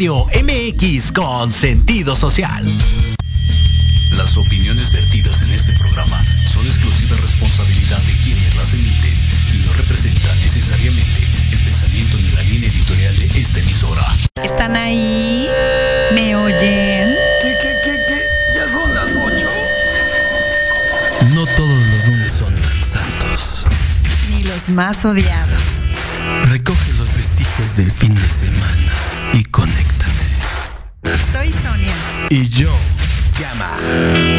Radio MX con sentido social. Las opiniones vertidas en este programa son exclusiva responsabilidad de quienes las emiten y no representan necesariamente el pensamiento ni la línea editorial de esta emisora. ¿Están ahí? ¿Me oyen? ¿Qué, qué, qué, qué? Ya son las ocho. No todos los lunes son tan santos. Ni los más odiados. Recoge los vestigios del fin de semana Y yo, Gama.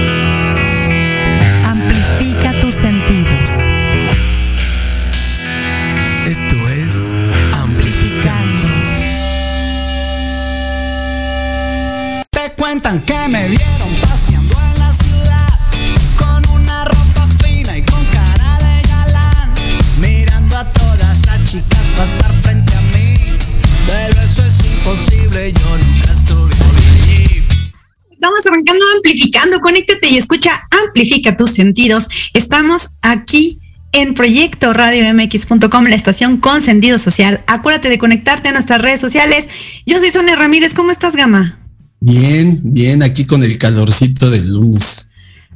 Amplificando, conéctate y escucha, amplifica tus sentidos. Estamos aquí en Proyecto Radio MX.com, la estación con sentido social. Acuérdate de conectarte a nuestras redes sociales. Yo soy Sonia Ramírez, ¿cómo estás, Gama? Bien, bien, aquí con el calorcito del lunes.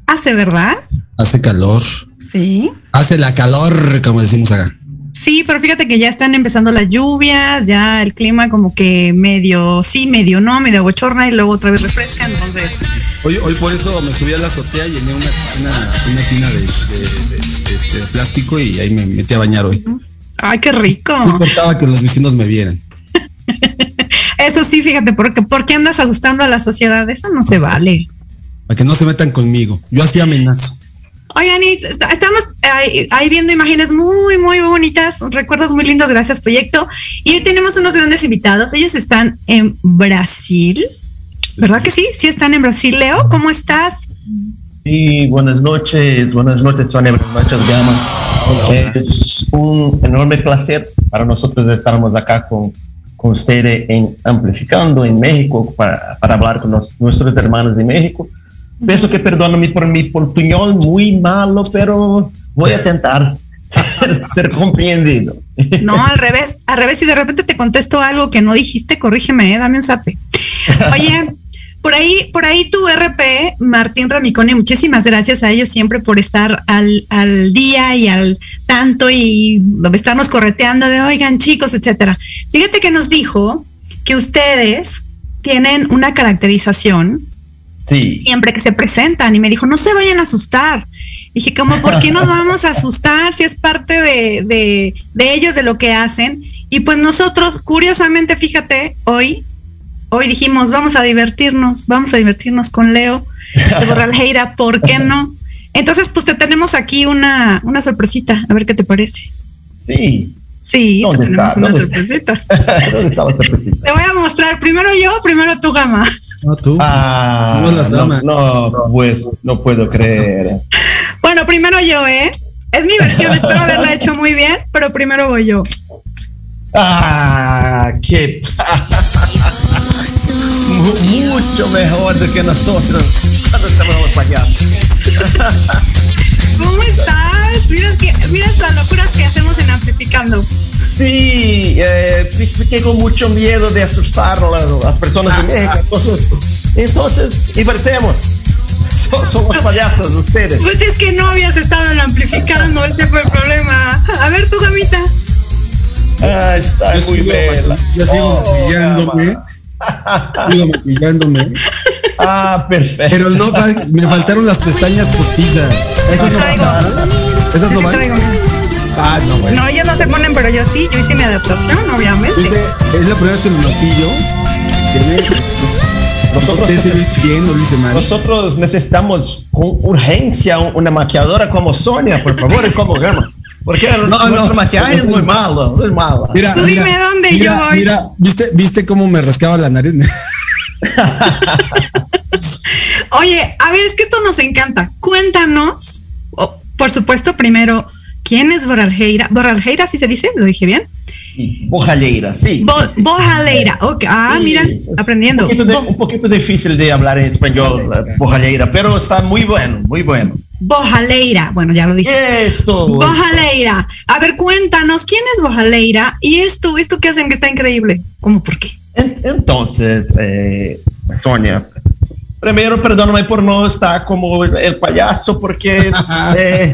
Hace, ¿verdad? Hace calor. Sí. Hace la calor, como decimos acá. Sí, pero fíjate que ya están empezando las lluvias, ya el clima como que medio sí, medio no, medio bochorna y luego otra vez refresca, entonces Hoy, hoy por eso me subí a la azotea, llené una, una, una tina de, de- de- de este, plástico y ahí me metí a bañar hoy. ¡Ay, qué rico! No importaba que los vecinos me vieran. Eso sí, fíjate, porque ¿por qué andas asustando a la sociedad? Eso no se vale. Para que no se metan conmigo. Yo así amenazo. Oigan, y est- estamos ahí, ahí viendo imágenes muy, muy bonitas, recuerdos muy lindos, gracias proyecto. Y hoy tenemos unos grandes invitados. Ellos están en Brasil, ¿verdad que sí? Sí están en Brasil. Leo, ¿cómo estás? Sí, buenas noches, buenas noches, Sonia, noches, Gama. Es un enorme placer para nosotros estarmos acá con, con ustedes en Amplificando en México para, para hablar con nos- nuestros hermanos de México. Pienso que perdóname por mi portuñol muy malo, pero voy a intentar ser, ser comprendido. No, al revés, al revés, si de repente te contesto algo que no dijiste, corrígeme, ¿eh? dame un zape. Oye, por ahí, por ahí tu RP, Martín Ramicone, muchísimas gracias a ellos siempre por estar al, al día y al tanto y estarnos correteando de, oigan chicos, etcétera. Fíjate que nos dijo que ustedes tienen una caracterización Sí, siempre que se presentan y me dijo, no se vayan a asustar. Dije, como, ¿por qué nos vamos a asustar si es parte de, de, de ellos, de lo que hacen? Y pues nosotros, curiosamente, fíjate, hoy, hoy dijimos, vamos a divertirnos, vamos a divertirnos con Leo de Borralheira, ¿por qué no? Entonces, pues te tenemos aquí una, una sorpresita, a ver qué te parece. sí. Sí, te ¿Dónde tenemos está? una ¿Dónde sorpresita. ¿Dónde está la sorpresita? Te voy a mostrar primero yo, primero tu gama. No, tú. Ah, No las no, damas. no, pues, no puedo creer. Bueno, primero yo, ¿eh? Es mi versión, espero haberla hecho muy bien, pero primero voy yo. Ah, qué Mu- mucho mejor de que nosotros cuando estamos payasos. ¿Cómo estás? Mira, que, mira las locuras que hacemos en Amplificando. Sí, eh, con mucho miedo de asustar a las, personas de México. Entonces, entonces divertemos. So- somos payasos ustedes. Pues es que no habías estado en Amplificando, ese fue el problema. A ver, tu gamita. Ah, está Yo muy bella. yo sigo Oh, maquillándome. Sigo maquillándome. Ah, perfecto. Pero no, me faltaron las pestañas postizas. Esas no van. Esas no van. Ah, no, bueno. No, ellos no se ponen, pero yo sí, yo hice mi adaptación, obviamente. Viste, es la primera vez que me No lo hice bien o lo hice mal. Nosotros necesitamos con urgencia un- una maquilladora como Sonia, por favor, y como Gama. Porque nuestro no. maquillaje es muy malo, muy malo. Mira, Tú dime mira, dónde mira, yo voy. Mira, ¿viste, ¿viste cómo me rascaba la nariz? Oye, a ver, es que esto nos encanta. Cuéntanos, oh, por supuesto, primero, ¿quién es Borraljeira? Borraljeira, ¿sí se dice? ¿Lo dije bien? Bojaleira, sí. Bo bojaleira, ok. Ah, mira, aprendiendo. Un poquito, de- Bo un poquito difícil de hablar en español, bojaleira, pero está muy bueno, muy bueno. bojaleira, bueno, ya lo dije. Esto. Bojaleira. A ver, cuéntanos, ¿quién es Bojaleira? Y esto, esto que hacen que está increíble. ¿Cómo por qué? En- Entonces, eh, Sonia, primero perdóname por no estar como el payaso, porque eh,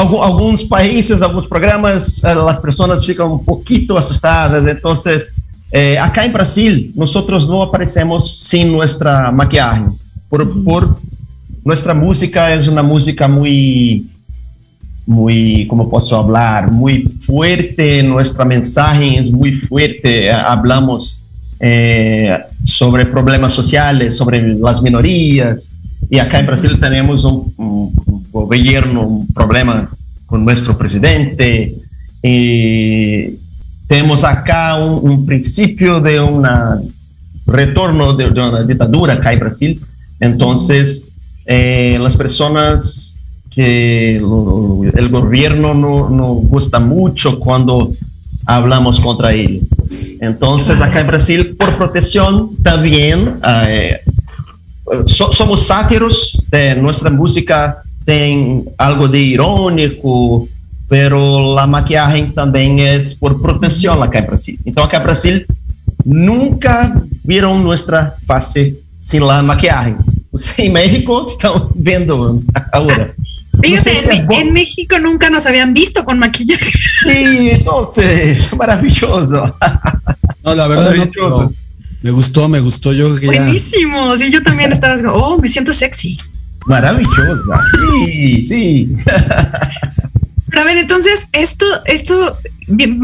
algu- algunos países, algunos programas, eh, las personas fican un poquito asustadas. Entonces, eh, acá en Brasil, nosotros no aparecemos sin nuestra maquillaje. Por, por nuestra música es una música muy muy, como posso hablar, muy fuerte, nuestra mensaje es muy fuerte, hablamos eh, sobre problemas sociales, sobre las minorías, y acá en Brasil tenemos un, un- gobierno, un problema con nuestro presidente, y tenemos acá un, un principio de un retorno de, una dictadura acá en Brasil, entonces eh, las personas que el gobierno no, no gusta mucho cuando hablamos contra él. Entonces, acá en Brasil, por protección, también eh, so- somos sátiros, de nuestra música tem algo de irónico, pero la maquillaje también es por protección acá en Brasil. Entonces, acá en Brasil nunca vieron nuestra face sin la maquillaje. En México están viendo ahora. Fíjate, sé si en, en México nunca nos habían visto con maquillaje. Sí, entonces, maravilloso. No, la verdad no, Maravilloso. Me gustó, me gustó. Yo ya. Buenísimo. Sí, yo también estaba, oh, me siento sexy. Maravillosa. Sí, sí. Pero a ver, entonces, esto, esto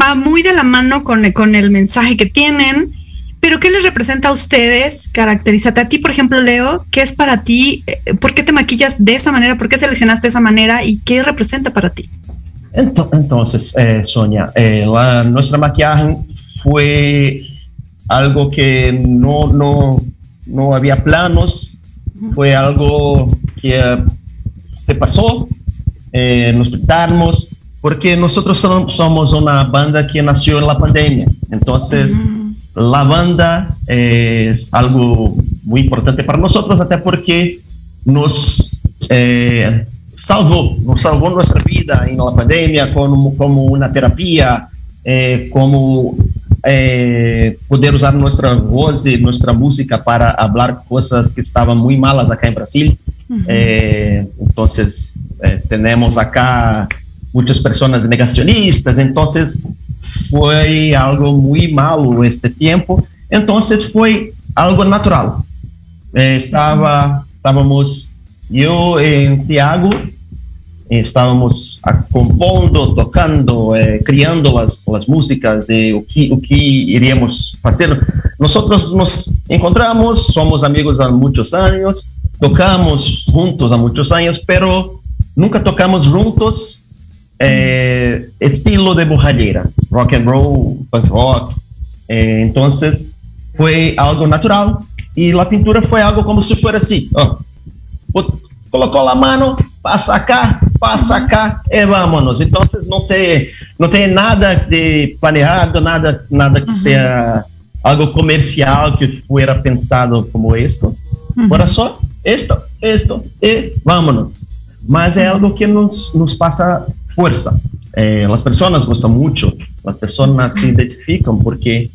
va muy de la mano con, con el mensaje que tienen. Pero, ¿qué les representa a ustedes? Caracterízate a ti, por ejemplo, Leo, ¿qué es para ti? Eh, ¿Por qué te maquillas de esa manera? ¿Por qué seleccionaste de esa manera? ¿Y qué representa para ti? Ento- Entonces, eh, Sonia, eh, la- nuestra maquillaje fue algo que no, no, no había planos, fue algo que eh, se pasó, eh, nos pintamos, porque nosotros som- somos una banda que nació en la pandemia, entonces la banda eh, es algo muy importante para nosotros, até porque nos eh, salvó, nos salvó nuestra vida en la pandemia como, como una terapia, eh, como eh, poder usar nuestra voz y nuestra música para hablar cosas que estaban muy malas acá en Brasil. Eh, entonces, eh, tenemos acá muchas personas negacionistas, entonces fue algo muy malo este tiempo, entonces fue algo natural. Eh, estaba, estábamos yo en Tiago, estávamos a- compondo, tocando, eh, criando las, las músicas, eh, o, que, o que iríamos hacer. Nosotros nos encontramos, somos amigos há muchos años, tocamos juntos há muchos años, pero nunca tocamos juntos eh, estilo de borralheira, rock and roll, punk rock. Entonces fue algo natural y la pintura fue algo como si fuera así. ó. Colocou a mano, passa cá, passa cá e vámonos. Então, não tem, não tem nada de planeado, nada, nada que seja algo comercial que fuera pensado como esto. Por só esto, esto e vámonos. Mas é algo que nos, nos passa força. Eh, as pessoas gostam muito, as pessoas se identificam porque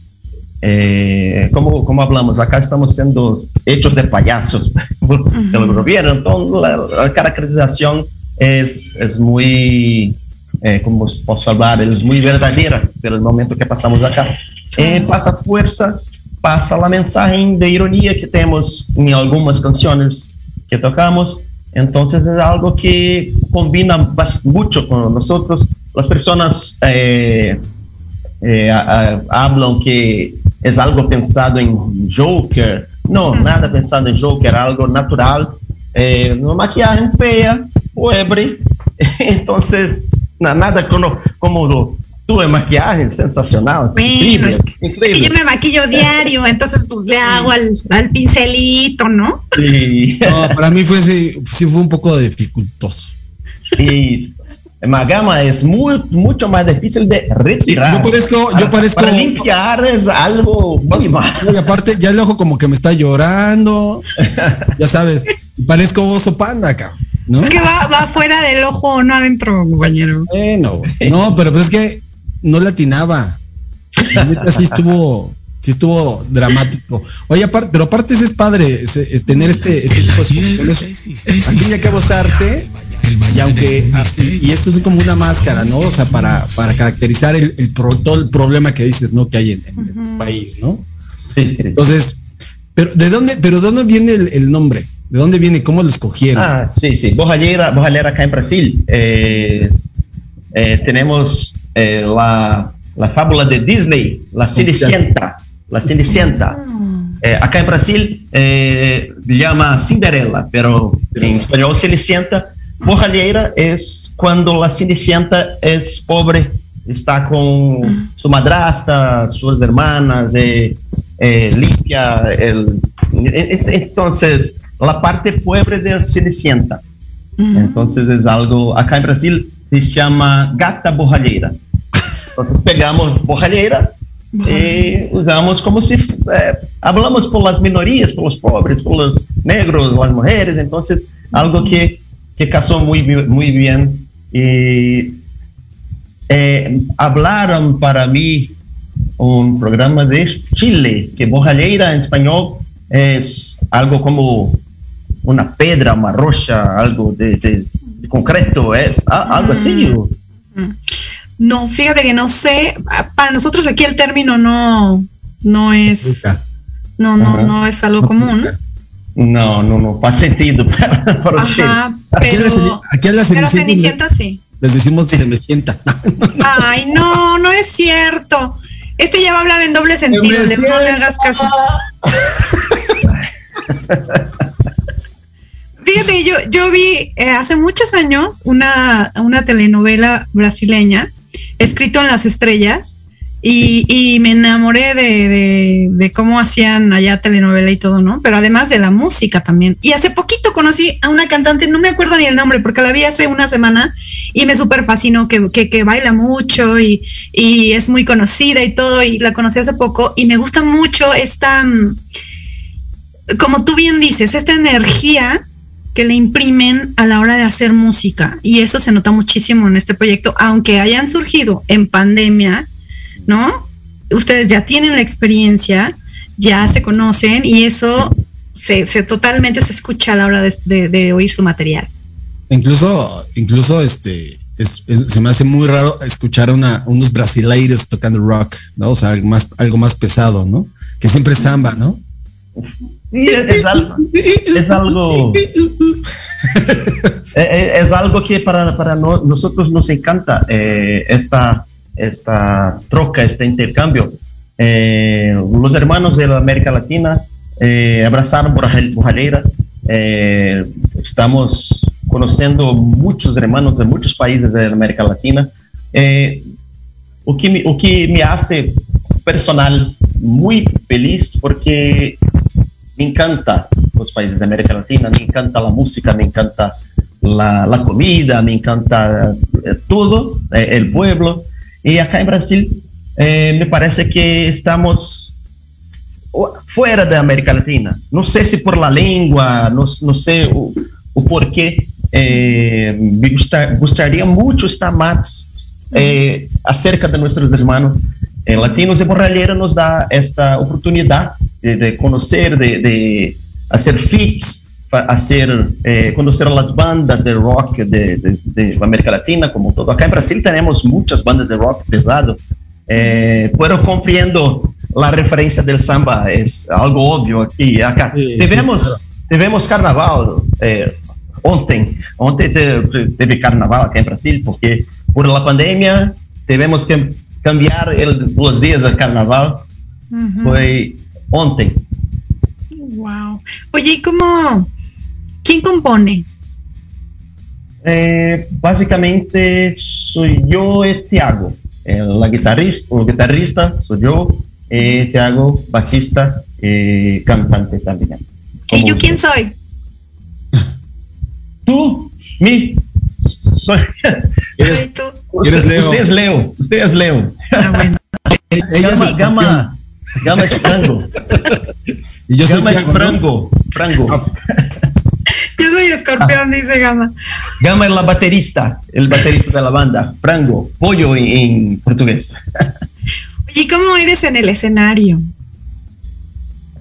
eh, como, como hablamos, acá estamos siendo hechos de payasos por el gobierno, entonces la, la caracterización es, es muy, eh, como posso hablar, es muy verdadera pelo momento que pasamos acá. Eh, pasa fuerza, pasa la mensaje de ironía que tenemos en algunas canciones que tocamos, entonces es algo que combina mucho con nosotros. Las personas eh, eh, a- a- hablan que es algo pensado en Joker. No, nada pensado en Joker, algo natural. Eh, una maquillaje fea, pobre. Entonces, na- nada como, como tu maquillaje, sensacional. Bueno, increíble, es que- que increíble. yo me maquillo diario, entonces pues le hago al, al pincelito, ¿no? Sí. No, para mí fue sí, sí fue un poco dificultoso. Y una gama es muy, mucho más difícil de retirar. Yo parezco, yo parezco. Para limpiar es algo muy malo. Y aparte, ya el ojo como que me está llorando. ya sabes, parezco oso panda acá. ¿no? Que va, va fuera del ojo, no adentro, compañero. Bueno, no, pero pues es que no latinaba. La neta sí estuvo, sí estuvo dramático. Oye, aparte, pero aparte ese es padre, es, es tener este, este tipo de exposiciones. Aquí ya que arte y aunque ah, y, esto es como una máscara, ¿no? O sea, para, para caracterizar el, el pro, todo el problema que dices, ¿no? Que hay en, en uh -huh. el país, ¿no? Entonces, pero ¿de dónde, pero de dónde viene el, el nombre? ¿De dónde viene? ¿Cómo lo escogieron? Ah, sí, sí. Borralheira, Borralheira acá en Brasil. Eh, eh, tenemos eh, la, la, fábula de Disney, La Cenicienta. La Cenicienta. acá en Brasil llama Cinderela, pero en español Cenicienta. Borralheira es cuando la Cenicienta es pobre, está con su madrastra, sus hermanas, limpia el... Entonces, la parte pobre de Cenicienta. Entonces es algo, acá en Brasil se llama gata borralheira. Entonces pegamos borralheira y usamos como si eh, hablamos por las minorías, por los pobres, por los negros, las mujeres, entonces algo que, que casó muy, muy bien. Y eh, hablaron para mí un programa de Chile, que borralheira en español es algo como una pedra, una rocha, algo de, de, de concreto, es algo así. No, fíjate que no sé, para nosotros aquí el término no, no es, no, no, no es algo común. No, no, no, para sentido. Para, para Ajá, pero, aquí, la, aquí la Cenicienta, Cenicienta sí. Les decimos Cenicienta. Ay, no, no es cierto. Este ya va a hablar en doble sentido, le no le hagas caso. Fíjate, yo, yo vi eh, hace muchos años una, una telenovela brasileña, escrito en las estrellas, y, y me enamoré de, de, cómo hacían allá telenovela y todo, ¿no? Pero además de la música también. Y hace poquito conocí a una cantante, no me acuerdo ni el nombre, porque la vi hace una semana y me súper fascinó, que, que, que, baila mucho y, y, es muy conocida y todo, y la conocí hace poco, y me gusta mucho esta, como tú bien dices, esta energía que le imprimen a la hora de hacer música. Y eso se nota muchísimo en este proyecto, aunque hayan surgido en pandemia ¿no? Ustedes ya tienen la experiencia, ya se conocen y eso se, se totalmente se escucha a la hora de, de, de oír su material. Incluso, incluso este, es, es, se me hace muy raro escuchar una, unos brasileiros tocando rock, ¿no? O sea, más, algo más pesado, ¿no? Que siempre es samba, ¿no? Sí, es, algo, es algo, es, algo que para, para no, nosotros nos encanta eh, esta esta troca, este intercambio. Eh, los hermanos de la América Latina eh, abrazaron Borralheira. Eh, estamos conociendo muchos hermanos de muchos países de América Latina. o, que me, o que me hace personal muy feliz porque me encanta los países de América Latina, me encanta la música, me encanta la, la comida, me encanta todo, el pueblo. Y acá en Brasil eh, me parece que estamos fuera de América Latina. No sé si por la lengua, no, no sé o, o por qué. Eh, me gusta, gustaría mucho estar más eh, acerca de nuestros hermanos latinos y Borralheira nos da esta oportunidad de, de conocer, de, de, hacer fits, hacer, eh, conocer a las bandas de rock de, de, de, América Latina como todo. Acá en Brasil tenemos muchas bandas de rock pesado, eh, pero comprendo la referencia del samba, es algo obvio aquí. Acá sí, tivemos, sí, claro. tivemos carnaval eh, ontem, ontem teve carnaval aqui em Brasil, porque por la pandemia tivemos que cambiar el, os dias de carnaval. Uhum. Foi ontem. Wow. Oye, ¿y cómo, ¿Quién compone? Eh, básicamente soy yo y Tiago. El, la guitarrista, el guitarrista soy yo, y Tiago, bajista y cantante también. ¿Y yo quién soy? Tú, mi, soy, Eres, tú. eres Leo. Usted es Leo. Usted es Leo. Ah, bueno. Gama, gama, gama es frango. Y yo soy Gama es frango. Frango. Ah, Yo soy escorpión, dice Gama. Gama es la baterista, el baterista de la banda. Frango, pollo en, en portugués. Oye, ¿y cómo eres en el escenario?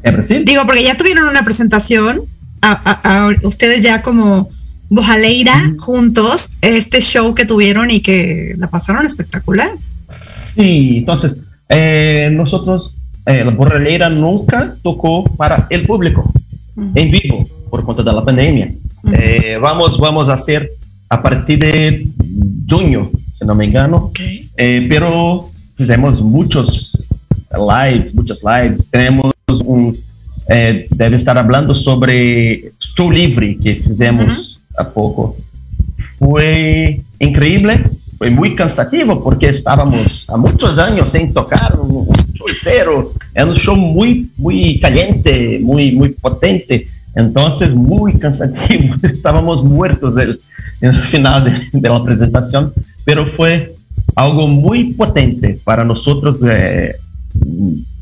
¿Es Brasil? Digo, porque ya tuvieron una presentación, a, a- a- ustedes ya como Bojaleira juntos, este show que tuvieron y que la pasaron espectacular. Sí, entonces, eh, nosotros, eh, la borrelera nunca tocó para el público en vivo por cuenta de la pandemia. Eh, vamos, vamos a hacer a partir de junio, si no me engano, Eh, pero fizemos muchos lives, muchos lives. Tenemos un, eh, debe estar hablando sobre show livre que fizemos há pouco. Foi incrível, foi muito cansativo porque estávamos há muitos anos sem tocar um show inteiro. Era um show muito, muito caliente, muito, muito potente. Então, muito cansativo. Estávamos muertos el- no final de, la apresentação, pero foi algo muito potente para nós. Eh,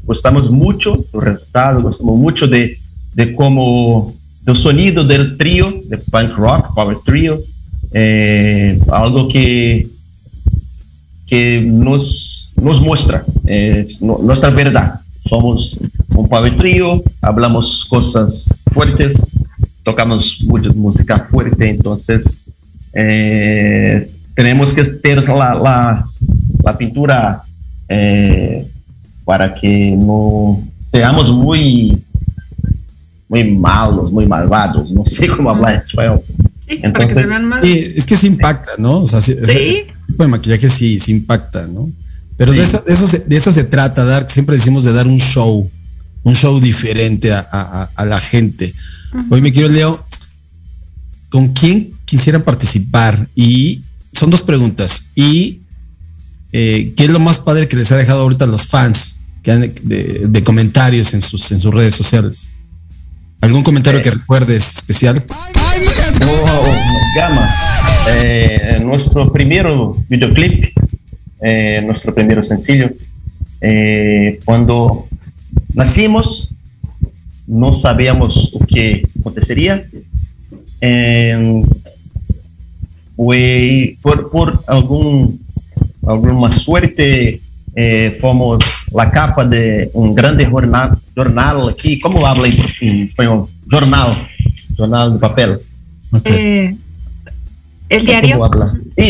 gostamos muito do resultado, gostamos muito de, de como do sonido del trio, de punk rock, power trio, eh, algo que que nos nos muestra eh, nuestra verdad. Somos un power trio, hablamos cosas fuertes, tocamos mucha música fuerte, entonces eh, tenemos que tener la, la, la pintura eh, para que no seamos muy muy malos, muy malvados, no sé cómo hablar en español. Sí, para que se Entonces, más. Es que sí impacta, ¿no? O sea, sí, Sí. tipo de maquillaje sí, sí impacta, ¿no? Pero de, Sí. eso, de, eso se, de eso se trata, dar, siempre decimos de dar un show, un show diferente a, a- la gente. Hoy me quiero, Leo, ¿con quién quisieran participar? Y son dos preguntas. Y eh, ¿qué es lo más padre que les ha dejado ahorita a los fans que han, de, de comentarios en sus, en sus redes sociales? ¿Algún comentario Eh. que recuerdes especial? Oh, Gama, eh, nuestro primero videoclip, eh, nuestro primero sencillo, eh, cuando nacimos, no sabíamos lo que acontecería. Eh, fue por, por algún, alguna suerte, eh, fomos la capa de un grande jornal, jornal aquí, ¿cómo habla en en español? Jornal, jornal de papel. Eh, el diario. Eh,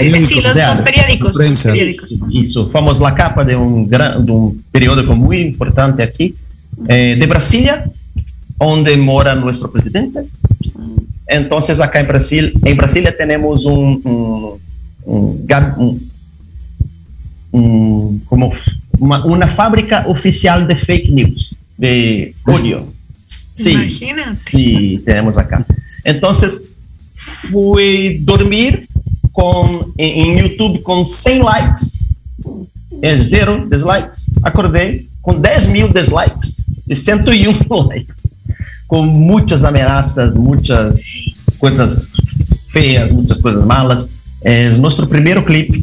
eh, sí, los, los periódicos. Los periódicos. Isso, fomos la capa de un, gran, de un periódico muy importante aquí, eh, de Brasilia, donde mora nuestro presidente. Entonces, acá en Brasil, en Brasilia tenemos un, un, un un- un- como uma, una fábrica oficial de fake news, de odio. Sí, Imagínate. Sí, tenemos acá. Entonces, fui dormir con, en, en YouTube con 100 likes, é zero dislikes. Acordei com 10 mil dislikes e 101 likes, com muitas ameaças, muitas coisas feias, muitas coisas malas. É, nosso primeiro clipe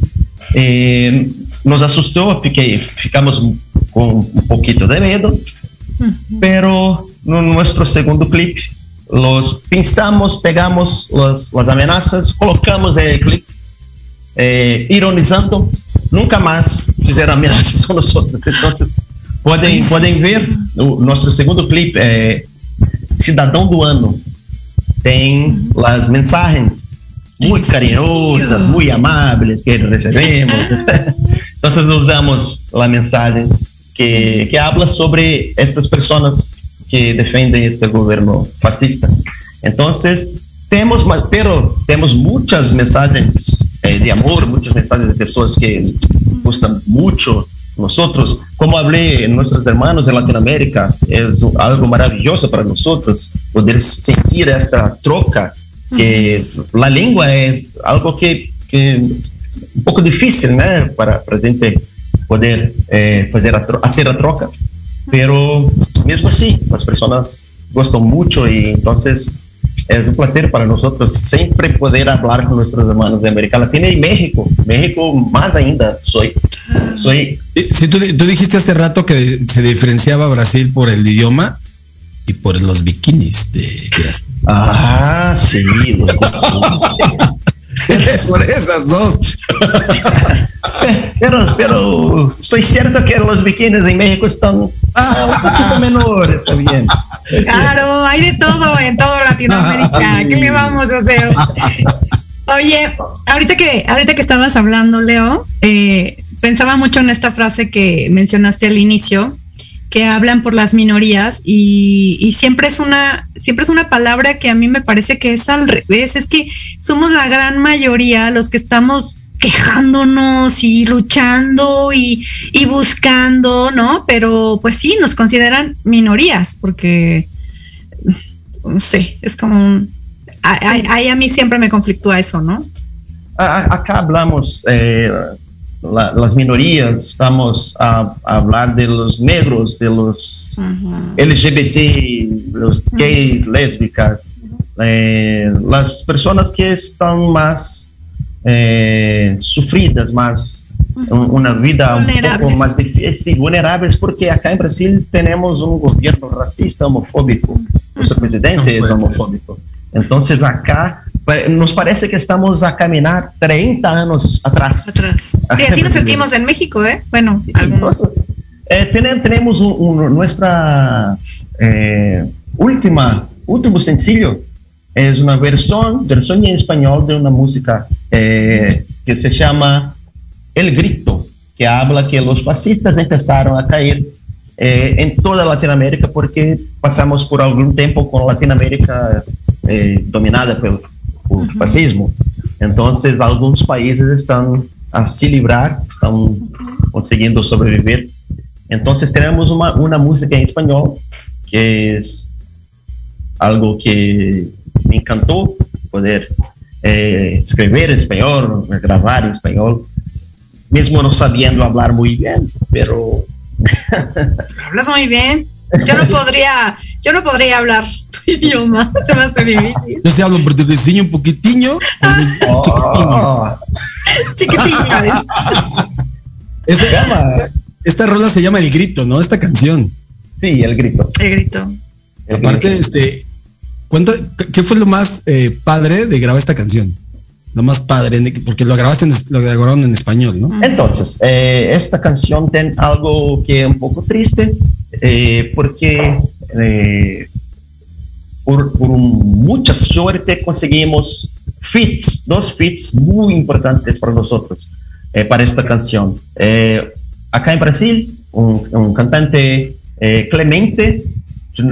eh, nos assustou, fiquei, ficamos com um pouquinho de medo, pero no nuestro segundo clip los pensamos, pegamos las, las amenazas, colocamos el clip eh, ironizando, nunca más fizeram amenazas con nosotros. Entonces, podem, podem ver o nosso segundo clipe, é Cidadão do Ano, tem as mensagens muito carinhosas, muito amáveis que recebemos. então, usamos a mensagem que, que habla sobre estas pessoas que defendem este governo fascista. Então, temos, mas- pero temos muitas mensagens eh, de amor, muitas mensagens de pessoas que gostam muito nosotros, como hablé en nuestros hermanos de Latinoamérica, es algo maravilloso para nosotros poder sentir esta troca, que la lengua es algo que, que un poco difícil, ¿no? Para, para gente poder eh, fazer a tro- hacer a troca, pero mesmo así, las personas gustan mucho y entonces es un placer para nosotros siempre poder hablar con nuestros hermanos de América Latina y México. México más ainda. Soy, soy. Sí, tú, tú dijiste hace rato que se diferenciaba Brasil por el idioma y por los bikinis de. Ah, sí. por esas dos. pero, pero estoy cierto que los bikinis en México están un poquito menores también. Claro, hay de todo en toda Latinoamérica. ¿Qué le vamos a hacer? Oye, ahorita que, ahorita que estabas hablando, Leo, eh, pensaba mucho en esta frase que mencionaste al inicio, que hablan por las minorías y, siempre es una siempre es una palabra que a mí me parece que es al revés. Es que somos la gran mayoría los que estamos quejándonos y luchando y, buscando no pero pues sí nos consideran minorías porque no sé es como ahí a, a mí siempre me conflictúa eso no acá hablamos eh, la, las minorías, estamos a, a, hablar de los negros, de los uh -huh. LGBT, los gays, uh -huh. lésbicas, eh, las personas que están más eh, sufridas, más una vida un poco más difícil, vulnerables, porque acá en Brasil tenemos un gobierno racista, homofóbico, nuestro presidente es homofóbico. Entonces acá nos parece que estamos a caminar 30 años atrás. atrás. Sí, así nos sentimos en México, ¿eh? Bueno, Entonces, eh, tenemos un, un, nuestra eh, última, último sencillo. Es una versión, versión en español de una música eh, que se llama El Grito, que habla que los fascistas empezaron a caer eh, en toda Latinoamérica porque pasamos por algún tiempo con Latinoamérica eh, dominada por, por el fascismo. Entonces, algunos países están a se livrar, están consiguiendo sobrevivir. Entonces, tenemos una, una música en español que es algo que me encantó poder eh, escribir en español, grabar en español, mismo no sabiendo hablar muy bien, pero Hablas muy bien. Yo no podría, yo no podría hablar idioma, se me hace difícil. Yo se hablo portuguesinho un oh. Chiquitinho. Esta, esta rola se llama El Grito, ¿no? Esta canción. Sí, El Grito. El Grito. El Aparte, grito. este, cuenta, ¿qué fue lo más eh, padre de grabar esta canción? Lo más padre, porque lo grabaste, en, lo grabaron en español, ¿no? Entonces, eh, esta canción tiene algo que es un poco triste, eh, porque eh, por, por un, mucha suerte conseguimos fits, dos fits muy importantes para nosotros, eh, para esta canción. Eh, acá en Brasil, un, un cantante Clemente,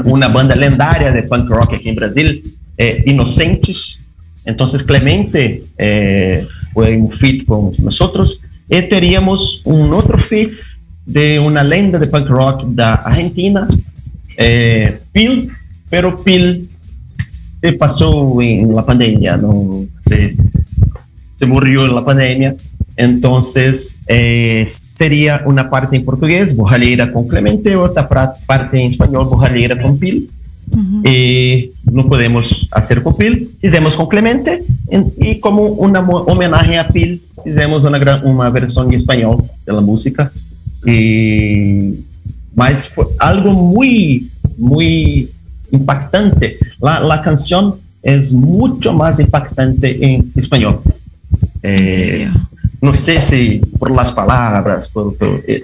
una banda lendária de punk rock aqui em Brasil, é, Inocentes. Então, Clemente é, foi um feat com nós outros. E teríamos um outro feat de uma lenda de punk rock da Argentina, é, Pil, pero Pil se passou em la pandemia, não se, se morreu na pandemia. Entonces, eh, sería una parte en portugués, Borralheira con Clemente, otra parte en español, Borralheira con Pil. Uh -huh. eh, no podemos hacer con Pil, hicimos con Clemente, en, y como una homenaje a Pil, hicimos una, una versión en español de la música. Y, mas fue algo muy, muy impactante. La, la canción es mucho más impactante en español. Eh, no sé si por las palabras, por, por, eh,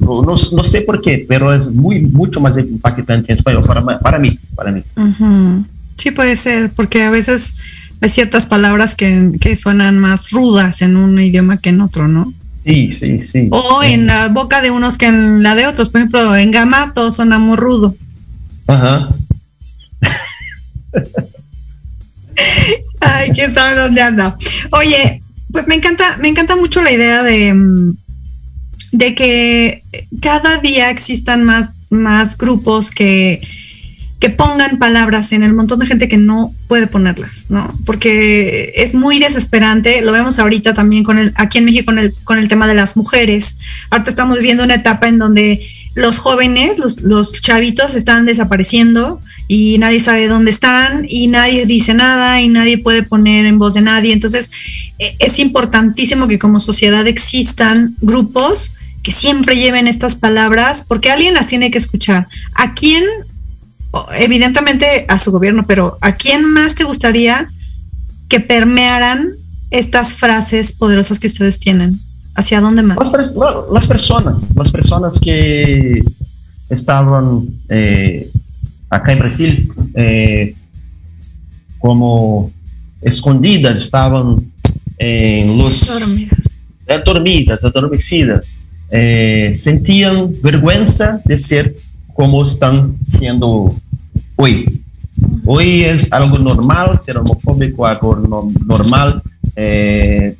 no, no, sé por qué, pero es muy, mucho más impactante en español para, para mí. Para mí. Uh -huh. Sí, puede ser, porque a veces hay ciertas palabras que, que, suenan más rudas en un idioma que en otro, ¿no? Sí, sí, sí. O en la boca de unos que en la de otros. Por ejemplo, en Gamato suena muy rudo. Ajá. Ay, quién sabe dónde anda. Oye, pues me encanta, me encanta mucho la idea de, de que cada día existan más, más grupos que, que pongan palabras en el montón de gente que no puede ponerlas, ¿no? Porque es muy desesperante, lo vemos ahorita también con el, aquí en México con el, con el tema de las mujeres. Ahorita estamos viviendo una etapa en donde los jóvenes, los, los chavitos están desapareciendo y nadie sabe dónde están y nadie dice nada y nadie puede poner en voz de nadie. Entonces e, es importantísimo que como sociedad existan grupos que siempre lleven estas palabras porque alguien las tiene que escuchar. ¿A quién, evidentemente a su gobierno, pero a quién más te gustaría que permearan estas frases poderosas que ustedes tienen? ¿Hacia dónde más? Las, personas, las personas que estaban eh, acá en Brasil eh, como escondidas, estaban en los dormidas, dormidas adormecidas, eh, sentían vergüenza de ser como están siendo hoy. Hoy es algo normal, ser homofóbico, algo no, normal. Eh,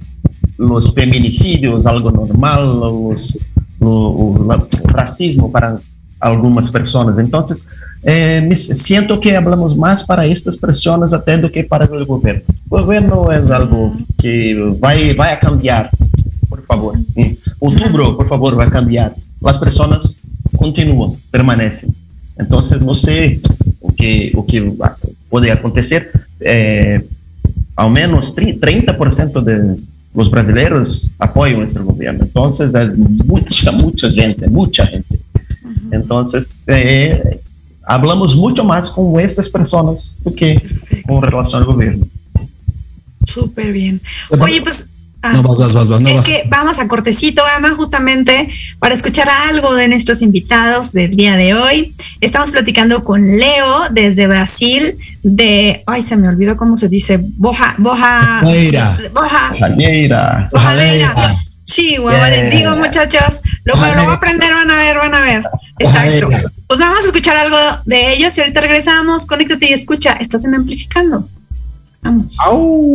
los feminicidios, algo normal, los, lo, lo, racismo para algumas pessoas. Então, eh, me sinto que falamos mais para estas pessoas até do que para o governo. O governo é algo que vai vai a cambiar, por favor. Em outubro, por favor, vai cambiar. As pessoas continuam, permanecem. Então, sei o que o que pode acontecer. Eh, ao menos 30% de os brasileiros apoiam esse governo. Então, é muita, muita gente, muita gente. Entonces, eh, hablamos mucho más con estas personas que con relación al gobierno. Súper bien. Oye, pues Ah, no, vas, vas, vas, no es vas. que vamos a cortecito, Ama, justamente para escuchar algo de nuestros invitados del día de hoy. Estamos platicando con Leo desde Brasil, de, ay, se me olvidó cómo se dice, Boja, Boja, Boja, Boja, Bojaneira. Bojaneira. Sí, huevo, les digo, muchachos, lo, lo voy a aprender, van a ver, van a ver. Exacto. Pues vamos a escuchar algo de ellos y ahorita regresamos. Conéctate y escucha. Estás en Amplificando. Vamos. Au.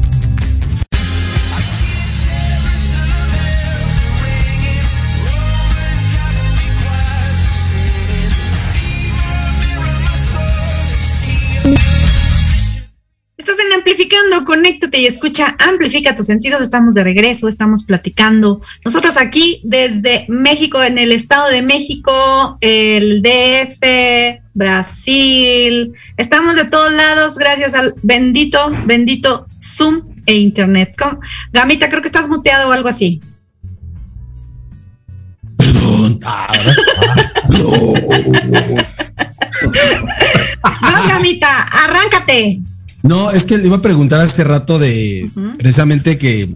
Conéctate y escucha, amplifica tus sentidos. Estamos de regreso, estamos platicando. Nosotros aquí desde México, en el Estado de México, el DF, Brasil. Estamos de todos lados gracias al bendito, bendito Zoom e Internet. ¿Cómo? Gamita, creo que estás muteado o algo así. Perdón. Ah, No, Gamita, arráncate. No, es que le iba a preguntar hace rato de precisamente que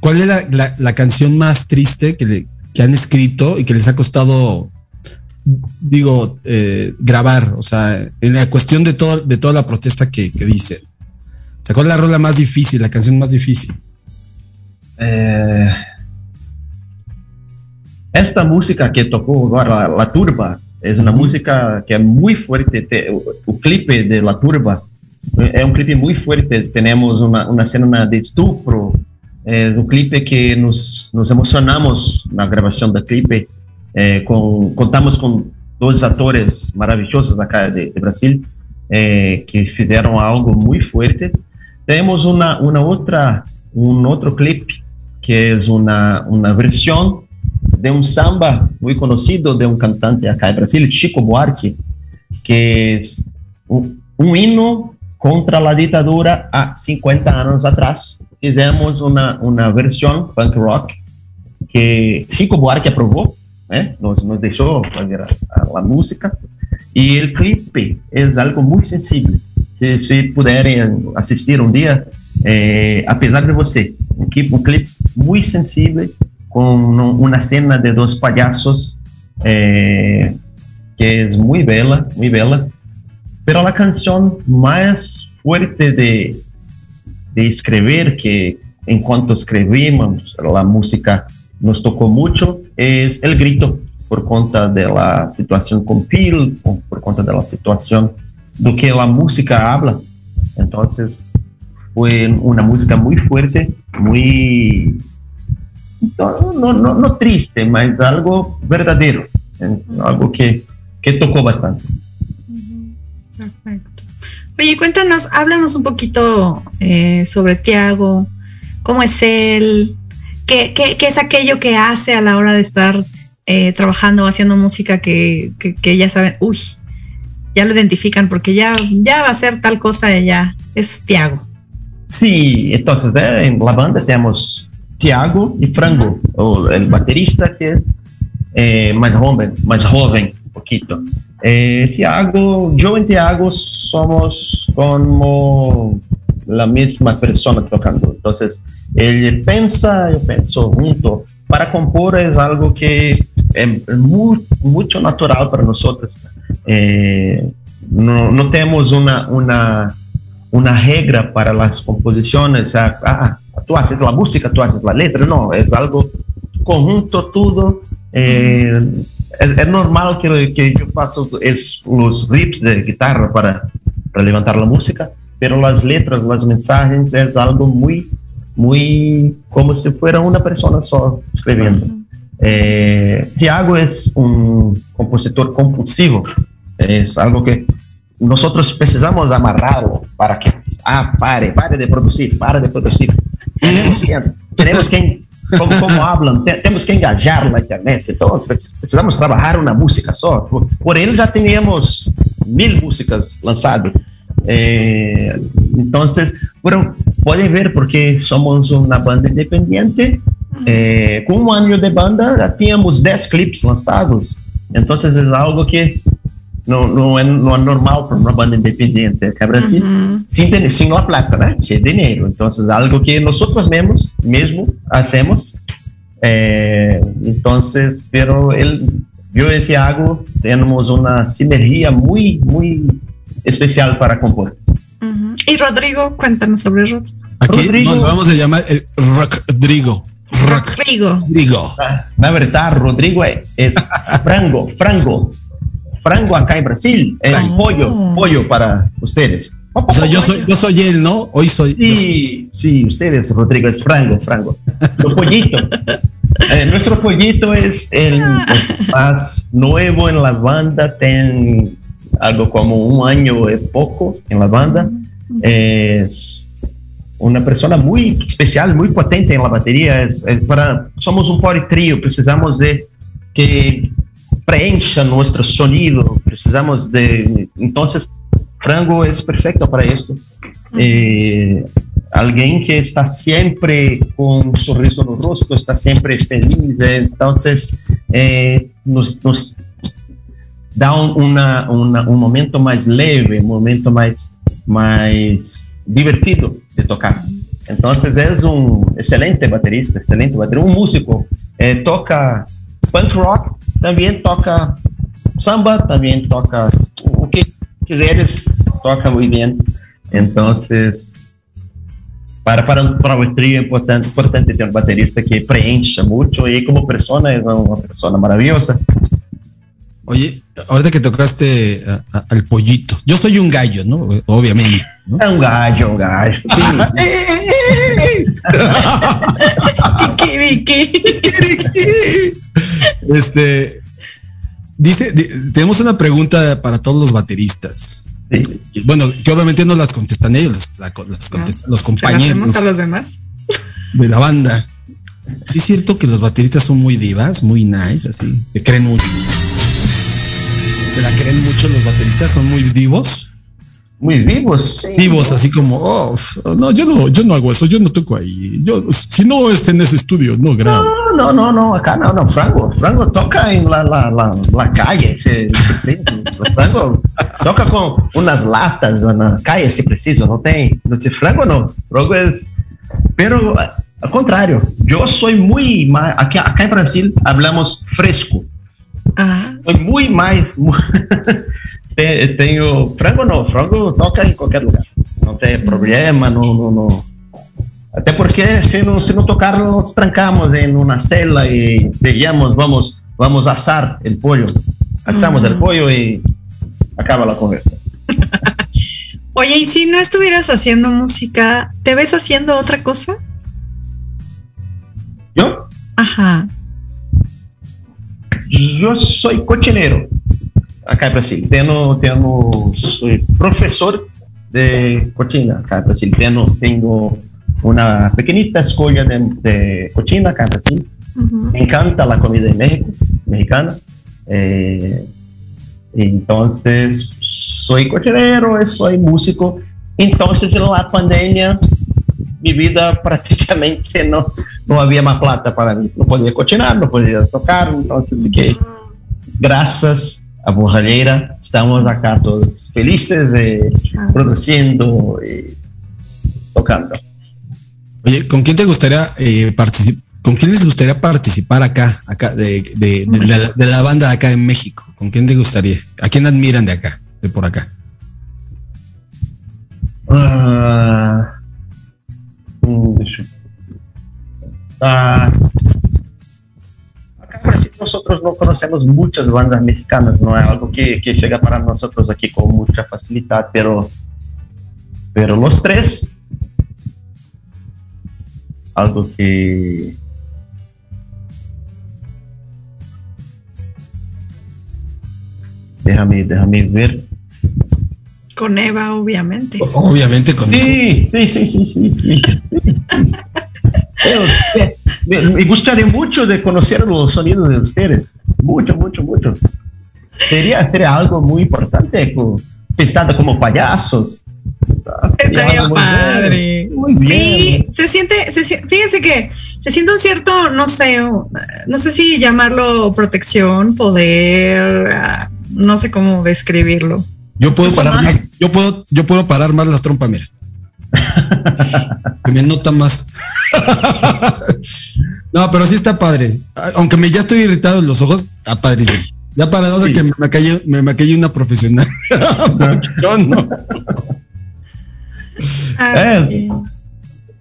cuál es la, la- la canción más triste que, le- que han escrito y que les ha costado, digo, eh, grabar, o sea, en la cuestión de, todo, de toda la protesta que, que dicen. O sea, ¿cuál es la rola más difícil, la canción más difícil? Eh, esta música que tocó agora, La Turba, es una música que es muy fuerte. Te- o clipe de La Turba é um clipe muito forte. Temos uma, uma cena de estupro. É um clipe que nos, nos emocionamos na gravação do clipe. É, com, contamos com dois atores maravilhosos acá de, de Brasil é, que fizeram algo muito forte. Temos uma, uma outra, um outro clipe que é uma, uma versão de um samba muito conhecido de um cantante acá em Brasil, Chico Buarque, que é um, um hino contra a ditadura há 50 anos atrás. Fizemos uma, uma versão punk rock que Chico Buarque aprovou, né? nos, nos deixou fazer a, a, a música. E o clipe é algo muito sensível. Se, se puderem assistir um dia, é, apesar de você, um clipe, um clipe muito sensível, com uma cena de dois palhaços, é, que é muito bela, muito bela. Pero a canção mais forte de, de escrever, que enquanto escrevimos, a música nos tocou muito, é El Grito, por conta da situação com Phil, por conta da situação do que a música habla. Então, foi uma música muito forte, muito. Então, não, não, não triste, mas algo verdadeiro, algo que, que tocou bastante. Perfecto. Oye, cuéntanos, háblanos un poquito eh, sobre Tiago, cómo es él, qué, es aquello que hace a la hora de estar eh, trabajando haciendo música que, ya saben, uy, ya lo identifican porque ya, va a ser tal cosa, ya es Tiago. Sí, entonces eh, en la banda tenemos Tiago y Frango, el baterista que es eh, más joven, más joven, poquito. Eh, Tiago, yo y Tiago somos como la misma persona tocando. Entonces, él piensa, yo pienso junto. Para compor es algo que es muy, mucho natural para nosotros. Eh, no, no, tenemos una, una, una regla para las composiciones. Ah, tú haces la música, tú haces la letra. No, es algo conjunto, todo. Eh, es, es, normal que, que yo paso es, los riffs de guitarra para, para, levantar la música, pero las letras, las mensajes es algo muy, muy como si fuera una persona solo escribiendo. Eh, Tiago es un compositor compulsivo, es algo que nosotros precisamos amarrarlo para que, ah, pare, pare de producir, pare de producir. Tenemos que, tenemos que como, como hablan, te, temos que engajar na internet, então precisamos trabalhar uma música só. Por, por ele já tínhamos mil músicas lançadas. Eh, então, bueno, ver porque somos uma banda independente. Eh, um ano de banda já tínhamos 10 clipes lançados. Então, é algo que não, não, é, não é normal para uma banda independente. Que Brasil, uhum. sem, sem la plata, né? Sem dinheiro. Então, é algo que nós mesmos, mesmo hacemos. Eh, entonces, pero él yo y Thiago tenemos una sinergia muy, muy especial para compor. Ujú. Y Rodrigo, cuéntanos sobre Rod- Aquí Rodrigo. nos vamos a llamar el Rodrigo. Rodrigo. Rodrigo. Ah, Na verdade, Rodrigo é, é frango, frango. Frango acá en Brasil es pollo, pollo para ustedes. O sea, yo soy, yo soy él, ¿no? Hoy soy. yo soy- Sí, sí, ustedes, Rodrigo, es frango, frango. Los pollitos. Eh, nuestro pollito es el más nuevo en la banda, tiene algo como un año y poco en la banda. Es una persona muy especial, muy potente en la batería. Es, es para, somos un power trio, precisamos de que preencha nuestro sonido, precisamos de... Entonces, Frango es perfecto para esto. Eh, alguien que está siempre con un sorriso en el rostro, está siempre feliz, eh, entonces eh, nos, nos da un, una- una- un momento más leve, un momento más, más divertido de tocar. Entonces es un excelente baterista, excelente baterista, un músico. Toca punk rock, también toca samba, también toca o que quiseres, toca muy bien. Entonces, para, para, para o trio é importante, importante ter um baterista que preencha muito e como persona é uma persona maravilhosa. Oye, ahorita que tocaste a- a- al pollito, yo soy un gallo, ¿no? Obviamente. ¿no? É um gajo, é um Este dice, di- tenemos una pregunta para todos los bateristas. Sí. Bueno, que obviamente no las contestan ellos, las, la- las contestan los ¿Se la compañeros a los demás? de la banda. Sí es cierto que los bateristas son muy divas, muy nice, así, se creen mucho. Se la creen mucho los bateristas, son muy divos. Muy vivos. Sí. Vivos, así como, oh, no, yo no, yo no hago eso, yo no toco ahí. Yo, si no es en ese estudio, no grabo. No, no, no, no, acá no, no, Frango. Frango toca en la, la, la, la calle. Se, se- Frango toca con unas latas na calle se precisa, não tem. No te Frango no. Frango es. Pero al contrario, yo soy muy más. Acá, acá en Brasil hablamos fresco. Ah, Soy muy más. mu- Te- Tenho. Frango não, Frango toca em qualquer lugar. Não tem problema, não, não, não. Até porque se não, se não tocar, nos trancamos em uma cela e digamos, vamos, vamos assar o pollo. Assamos o pollo e acaba a conversa. Oye, y si no estuvieras haciendo música, ¿te ves haciendo otra cosa? Eu? Ajá. Eu sou cochineiro acá em Brasil. Tenho, tenho, sou professor de cocina acá em Brasil. Tenho, tenho uma pequenita escolha de, de cocina acá em Brasil. Ujú. Me encanta la comida de México, mexicana. Eh, entonces, soy cocinero, soy músico. Entonces, en la pandemia, mi vida prácticamente no, no había más plata para mí. No podía cocinar, no podía tocar. Entonces, que gracias a Borralheira, estamos acá todos felices, eh, produciendo y tocando. Oye, ¿con quién te gustaría eh, participar? ¿Con quién les gustaría participar acá, acá de, de, de la, de la banda de acá en México? ¿Con quién te gustaría? ¿A quién admiran de acá, de por acá? Ah, hum, Brasil nosotros no conocemos muchas bandas mexicanas, no es algo que, que llega para nosotros aquí con mucha facilidad, pero, pero los tres, algo que... Déjame, déjame ver. Con Eva, obviamente. Obviamente con. Sí, sí, sí, sí, sí. sí, sí. Eh, me, me gustaría mucho de conocer los sonidos de ustedes. Mucho, mucho, mucho. Sería, sería algo muy importante, estando como payasos. Ah, Estaría muy padre. bien, Muy bien. Sí, se siente, se fíjense que se siente un cierto, no sé, no sé si llamarlo protección, poder, ah, no sé cómo describirlo. Yo puedo parar más, yo puedo, yo puedo parar más las trompas, mira. Que me nota más. no, pero sí está padre. Aunque me ya estoy irritado en los ojos, está padrísimo. Ya para de Sí. que me maquille, me maquille una profesional. Yo no. Es-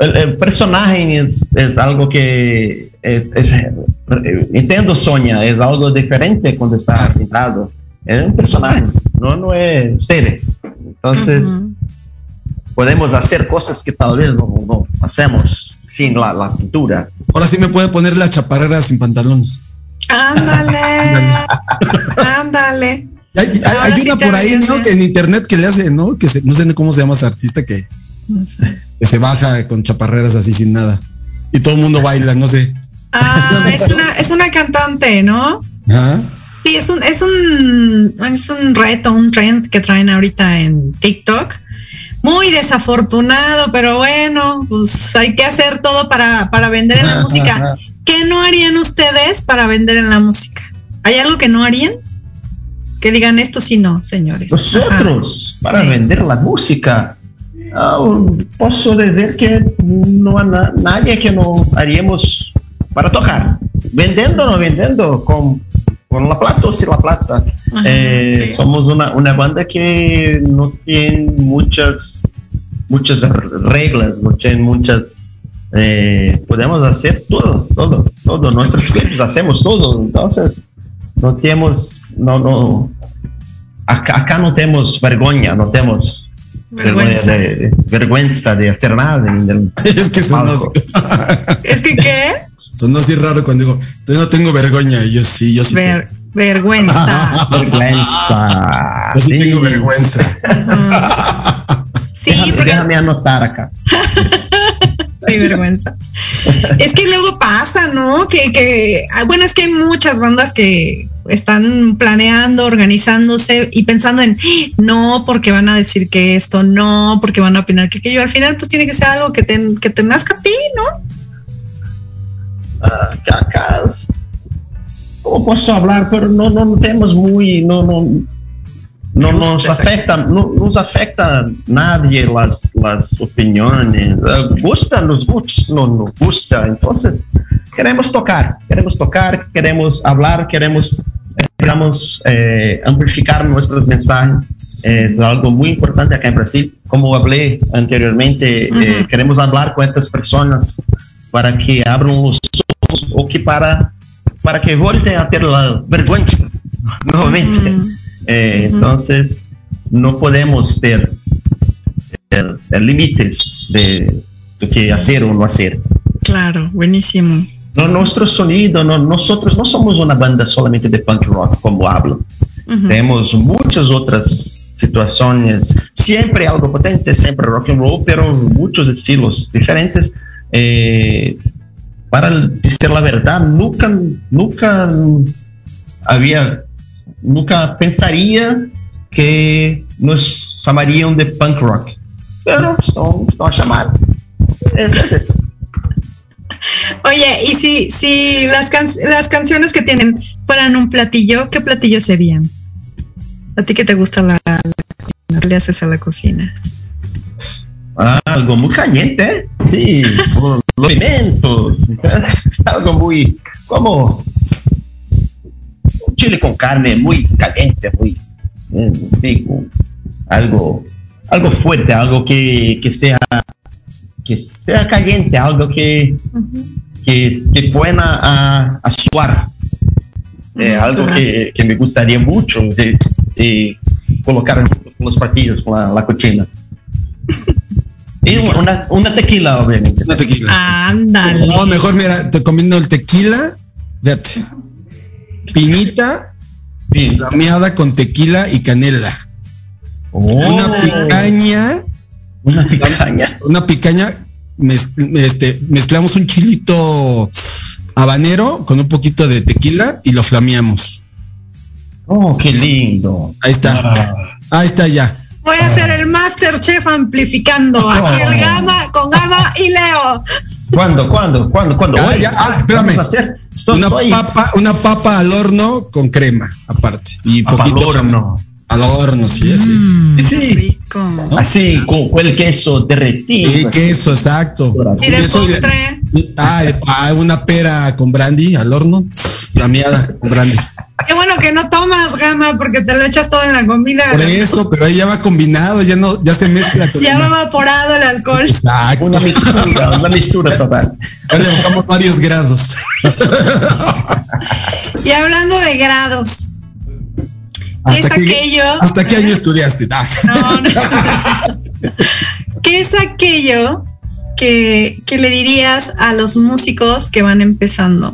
el, el personaje es, es algo que es, es- eh, entiendo Sonia, es algo diferente cuando está pintado. Es un personaje, no, no es serie. Entonces. Podemos hacer cosas que tal vez no, no hacemos sin la, la pintura. Ahora sí me puede poner la chaparrera sin pantalones. Ándale. Ándale. Hay, una por ahí, ¿no? ¿eh? Que en internet que le hace, ¿no? Que se- no sé cómo se llama ese artista que, que se baja con chaparreras así sin nada. Y todo el mundo baila, no sé. Ah, es una, es una cantante, ¿no? Ajá. Sí, es un, es un, es un reto, un trend que traen ahorita en TikTok. Muy desafortunado, pero bueno, pues hay que hacer todo para, para vender en la música. ¿Qué no harían ustedes para vender en la música? ¿Hay algo que no harían? Que digan esto sí no, señores. Nosotros, para Sí. vender la música, ah, posso decir que no hay na- nadie que no haríamos para tocar. Vendendo o no vendendo, con, con la plata o sin la plata. Ajá, Eh, sí. Somos una, una banda que no tiene muchas, muchas reglas, no tiene muchas... eh, podemos hacer todo, todo, todo. Nuestros clientes hacemos todo. Entonces, no tenemos, no, no, acá, acá no tenemos vergüenza, no tenemos Vergüenza. de, vergüenza de hacer nada. en el Es que palco. ¿Es que qué? Sonó así raro cuando digo, yo no tengo vergüenza. Y yo sí, yo sí. Ver- vergüenza. Vergüenza. yo sí, Sí. tengo vergüenza. Sí, Déjame, porque déjame anotar acá. Sí, vergüenza. es que luego pasa, ¿no? Que, que, ah, bueno, es que hay muchas bandas que están planeando, organizándose y pensando en, no, porque van a decir que esto, no, porque van a opinar que aquello. Al final, pues tiene que ser algo que te, que te nazca a ti, ¿no? Ah, acá, acá es- ¿Cómo puedo hablar? Pero no, no temos muy, no, no, no Me gusta nos esa- afecta, no nos afecta nadie las, las opiniones. Ah, gusta, nos gusta, no nos gusta. Entonces, queremos tocar, queremos tocar, queremos hablar, queremos, queremos eh, amplificar nuestros mensajes. Eh, es algo muy importante acá en Brasil. Como hablé anteriormente, eh, Ujú. queremos hablar con estas personas para que abran los ojos o que para, para que volten a ter la vergüenza nuevamente. Eh. Entonces, no podemos ter límites de lo que hacer o no hacer. Claro, buenísimo. No, nuestro sonido, no, nosotros no somos una banda solamente de punk rock, como hablo. Ujú. Tenemos muchas otras situaciones, siempre algo potente, siempre rock and roll, pero muchos estilos diferentes. Eh, para decir la verdad, nunca, nunca había, nunca pensaría que nos llamarían de punk rock, pero están a llamar. Es. Oye, y si, si las, can- las canciones que tienen fueran un platillo, ¿qué platillo serían? A ti que te gusta la, la ¿qué le haces a la cocina? Ah, algo muy caliente, ¿eh? Sí, con los pimentos, algo muy, como un chile con carne muy caliente, muy, eh, sí, algo, algo fuerte, algo que, que sea, que sea caliente, algo que, que, que pueda a, a suar. Eh, algo que, que me gustaría mucho de, de colocar con los platillos, con la, la cocina. Y una, una tequila, obviamente. Una tequila. Ándale. No, mejor mira, te comiendo el tequila, fíjate. Piñita, Sí. flameada con tequila y canela. Oh, Una picaña, Una picaña. una picaña, este, mezclamos un chilito habanero con un poquito de tequila y lo flameamos. Oh, qué lindo. Ahí está. Ahí está ya. Voy a hacer el Masterchef amplificando aquí el Gama con Gama y Leo. ¿Cuándo, cuándo, cuándo, cuándo? Ya, Hoy. ya, ah, espérame. Hacer. Una estoy- papa, una papa al horno con crema, aparte. Y Papa poquito al horno. jamón. Al horno, sí, así. Mm, Sí. rico. Así, con, con el queso derretido. Y queso, exacto. Y de postre. y- Ay, pa, una pera con brandy al horno, flameada con brandy. Qué bueno que no tomas, Gama, porque te lo echas todo en la comida. Por eso, pero ahí ya va combinado, ya no, ya se mezcla. con- Ya va evaporado el alcohol. Exacto. Una mistura, una mistura total. Ya le bajamos varios grados. Y hablando de grados, ¿qué es ¿Hasta qué, aquello? ¿Hasta qué año estudiaste? Ah, No, no. ¿Qué es aquello que, que le dirías a los músicos que van empezando?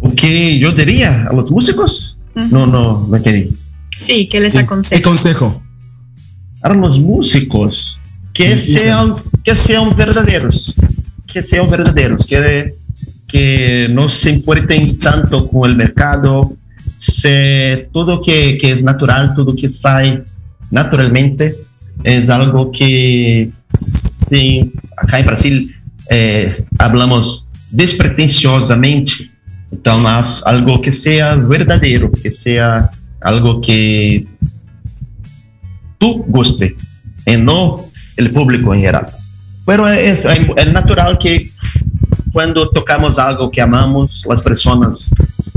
O que yo diría a los músicos, no, no, no entendí. Sí, que les ¿Qué aconsejo. consejo? Para los músicos que Sí, sean, que sean verdadeiros, que sean verdadeiros, que, que no se importen tanto con el mercado, se, todo que, que es natural, todo que sale naturalmente, es algo que sí, acá en Brasil eh, hablamos despretensiosamente, então haz algo que sea verdadeiro, que sea algo que tú guste, y no el público en general. Pero es, es natural que cuando tocamos algo que amamos, las personas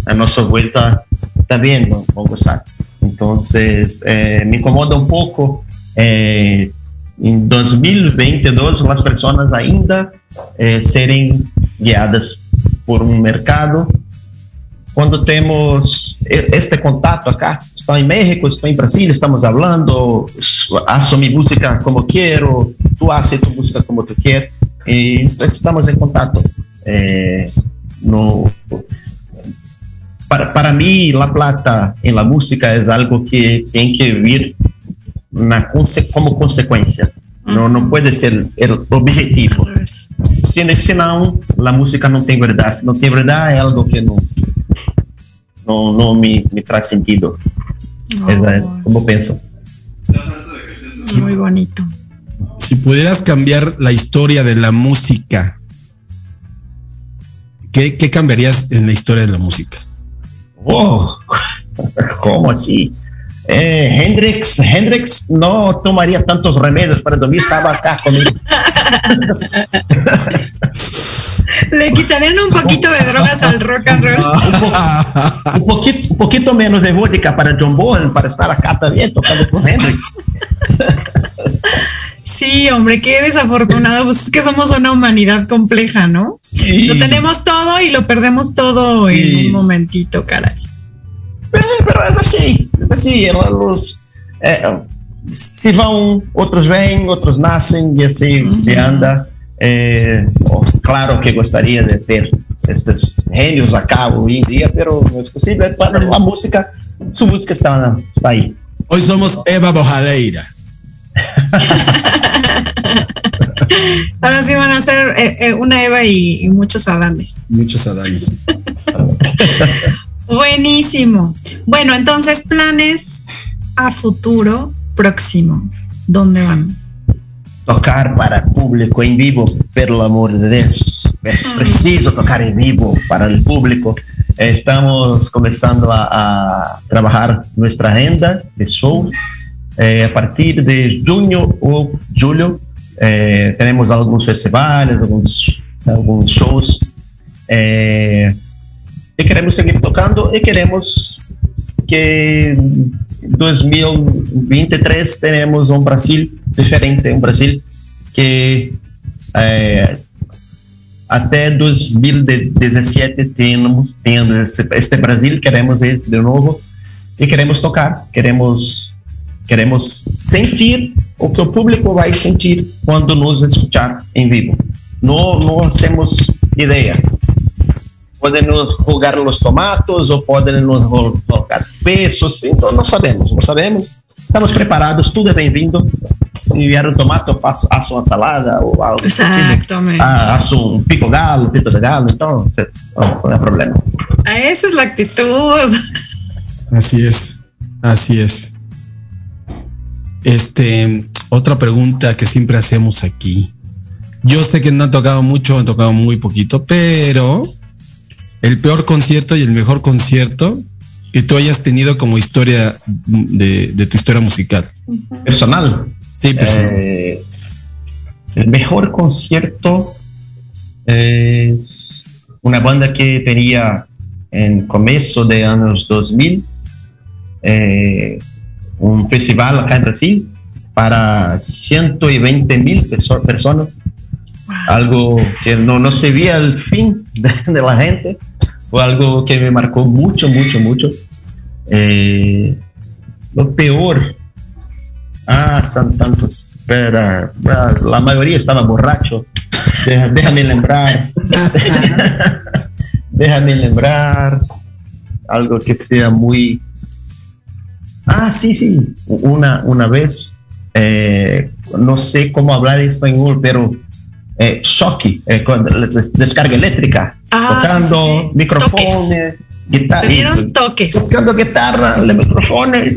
a nuestra vuelta también van a gustar. Entonces, eh, me incomoda un poco. Eh, en 2022, las personas ainda eh, serem guiadas por um mercado. Quando temos este contato acá, estou em México, estou em Brasília, estamos falando, faço minha música como quero, tu haces tu música como tu quer, e estamos em contato. Eh, no, para, para mí, La Plata en la música es algo que tem que vir na, conse- como consequência. Não, não pode ser o objetivo. Se, senão, a música não tem verdade. Não tem verdade é algo que não, não, não me, me traz sentido. É, como penso. Muy bonito. Si pudieras cambiar la historia de la música, ¿qué, qué cambiarías en la historia de la música? Oh, como assim? Eh, Hendrix, Hendrix no tomaría tantos remedios para dormir, estaba acá conmigo. Le quitarían un poquito de drogas al rock and roll. Un poquito, un poquito menos de vodka para John Bonham, para estar acá también tocando con Hendrix. Sí, hombre, qué desafortunado. Pues es que somos una humanidad compleja, ¿no? Sí. Lo tenemos todo y lo perdemos todo en un momentito, caray. É, pero é assim, é assim, elas é, se vão, outros vêm, outros nascem e assim se anda. É, ó, claro que gostaria de ter estes gênios a cabo hoje em dia, pero não é possível. Para a música, sua música está, está aí. Hoy somos Eva Bojaleira. Ahora sí van a ser eh, eh, una Eva y, y muchos Adanes. Muchos adanes. Buenísimo. Bueno, entonces, planes a futuro próximo. ¿Dónde van? Tocar para público em vivo, pelo amor de Deus. É preciso tocar em vivo para o público. Estamos começando a, a trabalhar nossa agenda de shows. Eh, a partir de junho ou julho, eh, teremos alguns festivais, alguns, alguns shows. Eh, e queremos seguir tocando e queremos que em 2023 teremos um Brasil diferente, um Brasil que eh, até 2017 temos tendo esse, este Brasil queremos ir de novo e queremos tocar, queremos queremos sentir o que o público vai sentir quando nos escutar em vivo. Não, não temos ideia. Podem nos jogar os tomatos ou podem nos colocar pesos, então não sabemos, não sabemos. Estamos preparados, tudo é bem-vindo. Enviar um tomate, eu faço, faço uma salada ou algo. Exactamente. Ah, faço um pico galo, pito de galo, então não, não é problema. Esa es la actitud. Así es, así es. Este, otra pregunta que siempre hacemos aquí. Yo sé que no han tocado mucho, han tocado muy poquito, pero el peor concierto y el mejor concierto que tú hayas tenido como historia de, de tu historia musical. Personal. Sí, pues, Eh, el mejor concierto es una banda que tenía en comienzo de años 2000 eh, un festival acá en Brasil para 120 mil personas algo que no, no se veía el fin de, la gente fue algo que me marcó mucho mucho mucho. Eh, lo peor. Ah son tantos pero la mayoría estaba borracho. Déjame lembrar. Déjame lembrar algo que sea muy ah sí sí. Una una vez eh, no sé cómo hablar español pero eh, choque eh, con descarga eléctrica Ah, tocando sí, sí, sí. microfones guitarra Te dieron toques. tocando guitarra microfones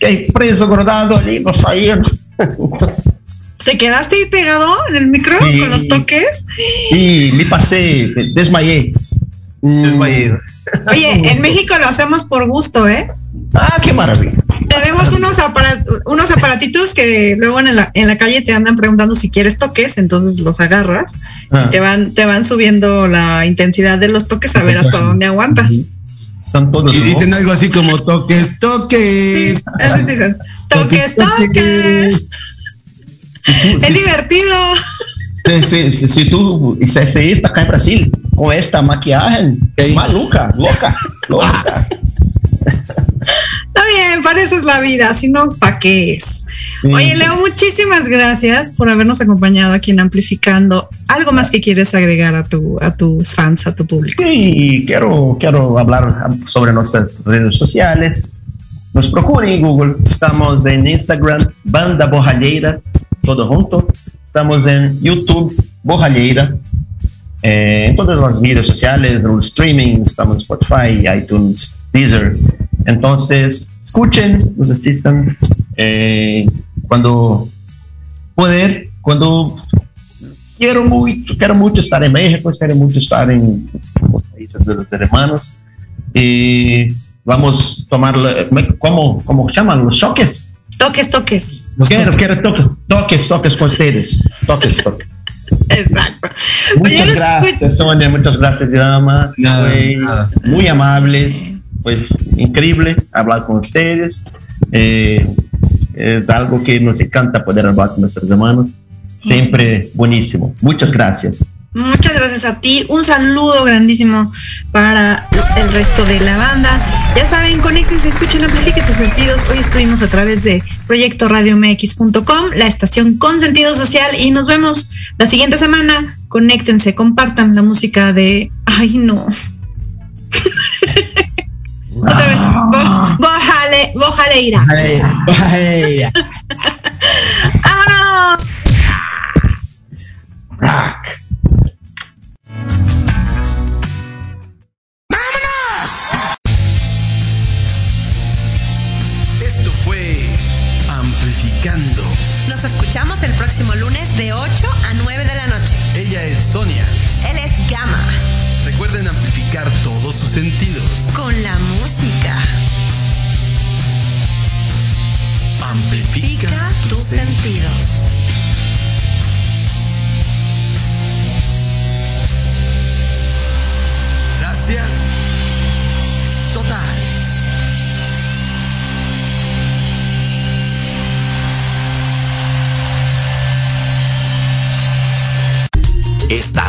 que preso guardado allí no salían ¿Te quedaste ahí pegado en el micro Sí. con los toques? y me pasé desmayé desmayé Oye, en México lo hacemos por gusto, ¿eh? ah qué maravilla Tenemos unos, apara- unos aparatitos que luego en la, en la calle te andan preguntando si quieres toques, entonces los agarras Ah. y te van, te van subiendo la intensidad de los toques a ver hasta dónde aguantas. Todos Y ¿no? dicen algo así como toques, toques. Así dicen, toques, toques. Es divertido. Si, si- si- tú se, acá en Brasil con esta maquillaje, Sí. maluca, loca, loca. Está bien, para eso es la vida, si no, ¿para qué es? Sí. Oye, Leo, muchísimas gracias por habernos acompañado aquí en Amplificando. ¿Algo más que quieres agregar a, tu, a tus fans, a tu público? Y quiero, quiero hablar sobre nuestras redes sociales. Nos procuren en Google. Estamos en Instagram, Banda Borralheira, todo junto. Estamos en YouTube, Borralheira. Eh, en todas las redes sociales, en streaming, estamos en Spotify, iTunes, Deezer. Entonces, escuchen, nos asistan. eh, cuando poder, cuando quiero mucho, quiero mucho estar en México, quiero mucho estar en los países de los hermanos. Y vamos a tomar, ¿cómo, cómo llaman? Los choques. Toques, toques. Los Quiero, toques. quiero toques, toques, toques con ustedes. Toques, toques. Exacto. Muchas gracias, Sonia, muchas gracias, Dama. Nada, Fue nada. muy amables, pues increíble hablar con ustedes. Eh, es algo que nos encanta poder hablar con nuestros hermanos. Siempre buenísimo. Muchas gracias. Muchas gracias a ti. Un saludo grandísimo para el resto de la banda. Ya saben, conéctense, escuchen, amplifiquen sus sentidos. Hoy estuvimos a través de Proyecto Radio MX.com, la estación con sentido social, y nos vemos la siguiente semana. Conéctense, compartan la música de. Ay, no. Otra vez. Bo- Bojale, Bojaleira. Ay. ¡Vámonos!